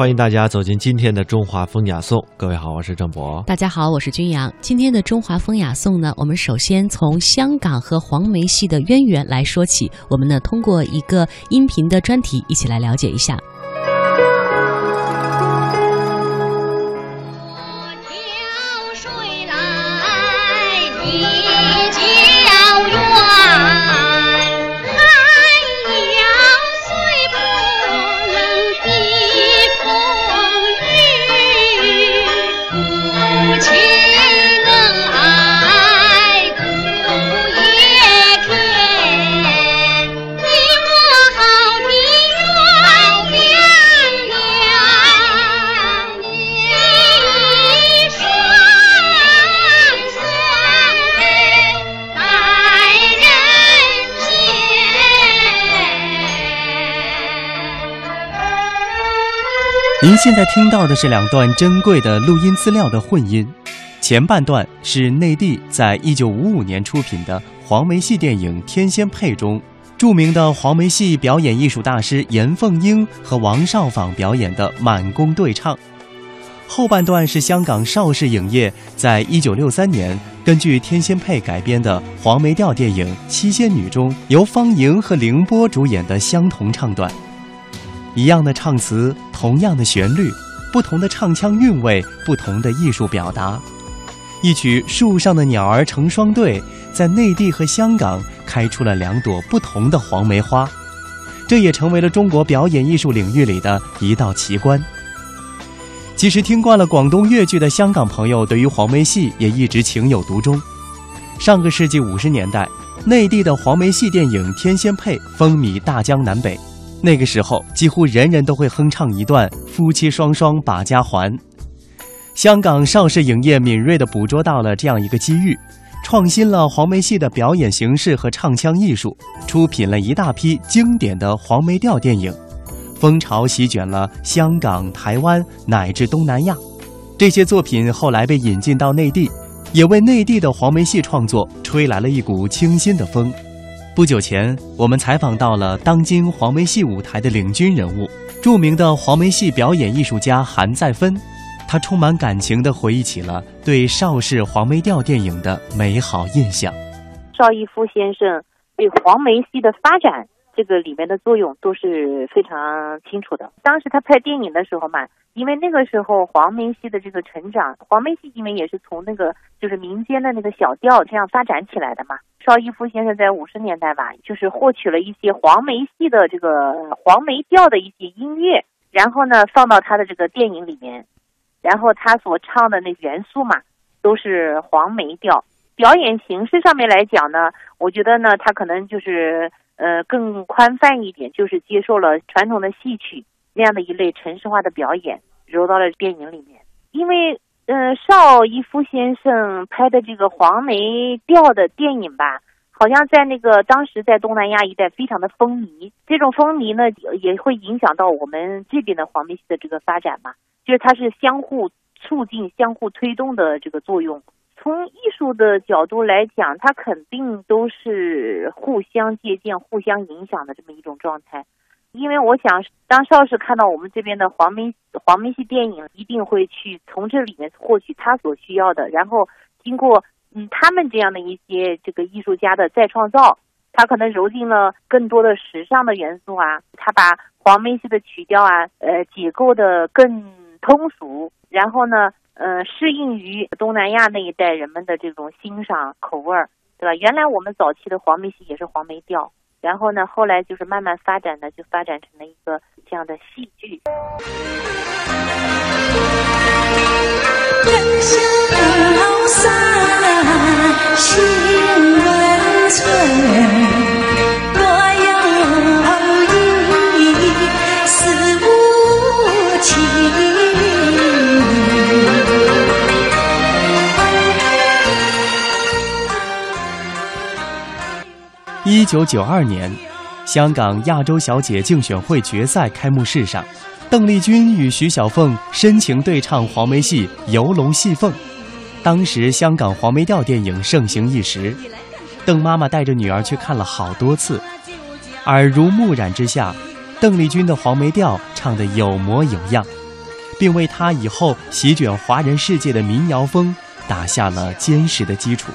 欢迎大家走进今天的中华风雅颂。各位好，我是郑博。大家好，我是君阳。今天的中华风雅颂呢，我们首先从香港和黄梅戏的渊源来说起。我们呢，通过一个音频的专题，一起来了解一下。您现在听到的是两段珍贵的录音资料的混音，前半段是内地在一九五五年出品的黄梅戏电影《天仙配》中著名的黄梅戏表演艺术大师严凤英和王少舫表演的满宫对唱，后半段是香港邵氏影业在一九六三年根据《天仙配》改编的黄梅调电影《七仙女》中由方莹和凌波主演的相同唱段。一样的唱词，同样的旋律，不同的唱腔韵味，不同的艺术表达。一曲《树上的鸟儿成双对》在内地和香港开出了两朵不同的黄梅花，这也成为了中国表演艺术领域里的一道奇观。其实，听惯了广东粤剧的香港朋友，对于黄梅戏也一直情有独钟。上个世纪五十年代，内地的黄梅戏电影《天仙配》风靡大江南北。那个时候，几乎人人都会哼唱一段“夫妻双双把家还”。香港邵氏影业敏锐地捕捉到了这样一个机遇，创新了黄梅戏的表演形式和唱腔艺术，出品了一大批经典的黄梅调电影，风潮席卷了香港、台湾乃至东南亚。这些作品后来被引进到内地，也为内地的黄梅戏创作吹来了一股清新的风。不久前，我们采访到了当今黄梅戏舞台的领军人物，著名的黄梅戏表演艺术家韩再芬。他充满感情地回忆起了对邵氏黄梅调电影的美好印象。邵逸夫先生对黄梅戏的发展。这个里面的作用都是非常清楚的。当时他拍电影的时候嘛，因为那个时候黄梅戏的这个成长，黄梅戏因为也是从那个就是民间的那个小调这样发展起来的嘛。邵逸夫先生在五十年代吧，就是获取了一些黄梅戏的这个黄梅调的一些音乐，然后呢放到他的这个电影里面，然后他所唱的那元素嘛，都是黄梅调。表演形式上面来讲呢，我觉得呢，他可能就是。呃，更宽泛一点，就是接受了传统的戏曲那样的一类程式化的表演，揉到了电影里面。因为，呃，邵逸夫先生拍的这个黄梅调的电影吧，好像在那个当时在东南亚一带非常的风靡。这种风靡呢，也会影响到我们这边的黄梅戏的这个发展嘛，就是它是相互促进、相互推动的这个作用。从艺术的角度来讲，它肯定都是互相借鉴、互相影响的这么一种状态。因为我想，当邵氏看到我们这边的黄梅黄梅戏电影，一定会去从这里面获取他所需要的。然后经过嗯他们这样的一些这个艺术家的再创造，他可能揉进了更多的时尚的元素啊，他把黄梅戏的曲调啊呃解构的更通俗，然后呢。呃，适应于东南亚那一带人们的这种欣赏口味儿，对吧？原来我们早期的黄梅戏也是黄梅调，然后呢，后来就是慢慢发展的，就发展成了一个这样的戏剧。一九九二年，香港亚洲小姐竞选会决赛开幕式上，邓丽君与徐小凤深情对唱黄梅戏《游龙戏凤》。当时香港黄梅调电影盛行一时，邓妈妈带着女儿去看了好多次，耳濡目染之下，邓丽君的黄梅调唱得有模有样，并为她以后席卷华人世界的民谣风打下了坚实的基础。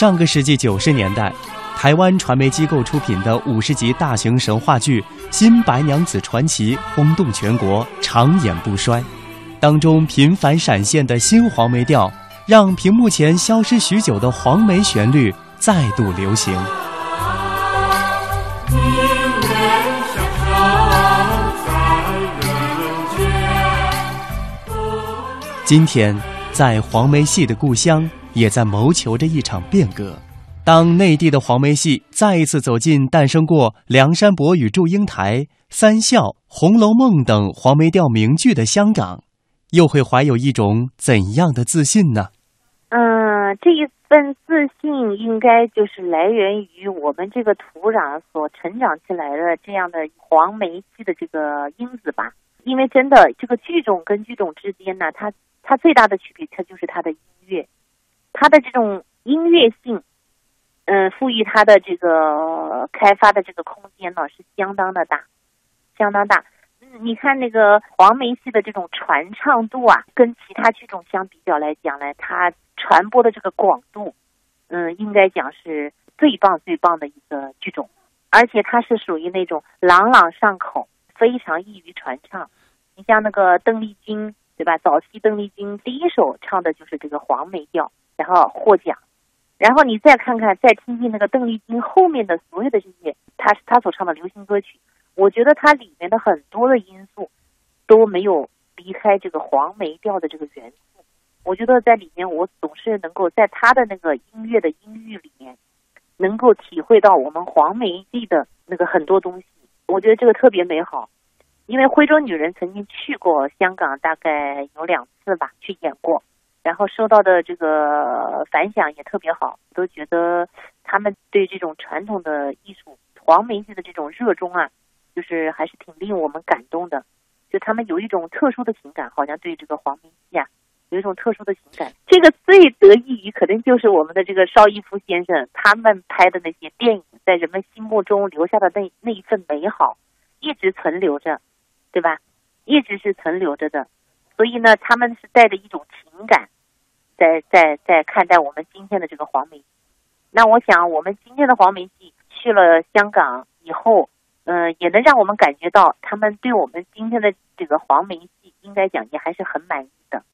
上个世纪九十年代，台湾传媒机构出品的五十集大型神话剧《新白娘子传奇》轰动全国，长演不衰。当中频繁闪现的新黄梅调，让屏幕前消失许久的黄梅旋律再度流行。今天，在黄梅戏的故乡。也在谋求着一场变革。当内地的黄梅戏再一次走进诞生过《梁山伯与祝英台》《三笑》《红楼梦》等黄梅调名剧的香港，又会怀有一种怎样的自信呢？嗯，这一份自信应该就是来源于我们这个土壤所成长起来的这样的黄梅戏的这个因子吧。因为真的，这个剧种跟剧种之间呢，它它最大的区别，它就是它的音乐。它的这种音乐性，嗯，赋予它的这个开发的这个空间呢，是相当的大，相当大。你看那个黄梅戏的这种传唱度啊，跟其他剧种相比较来讲呢，它传播的这个广度，嗯，应该讲是最棒最棒的一个剧种，而且它是属于那种朗朗上口，非常易于传唱。你像那个邓丽君，对吧？早期邓丽君第一首唱的就是这个黄梅调。然后获奖，然后你再看看，再听听那个邓丽君后面的所有的这些，她她所唱的流行歌曲，我觉得它里面的很多的因素都没有离开这个黄梅调的这个元素。我觉得在里面，我总是能够在她的那个音乐的音域里面，能够体会到我们黄梅地的那个很多东西。我觉得这个特别美好，因为徽州女人曾经去过香港，大概有两次吧，去演过。然后收到的这个反响也特别好，都觉得他们对这种传统的艺术黄梅戏的这种热衷啊，就是还是挺令我们感动的。就他们有一种特殊的情感，好像对这个黄梅戏啊，有一种特殊的情感。这个最得益于，可能就是我们的这个邵逸夫先生他们拍的那些电影，在人们心目中留下的那那一份美好，一直存留着，对吧？一直是存留着的。所以呢，他们是带着一种情感，在在在看待我们今天的这个黄梅。那我想，我们今天的黄梅戏去了香港以后，嗯，也能让我们感觉到，他们对我们今天的这个黄梅戏，应该讲也还是很满意的。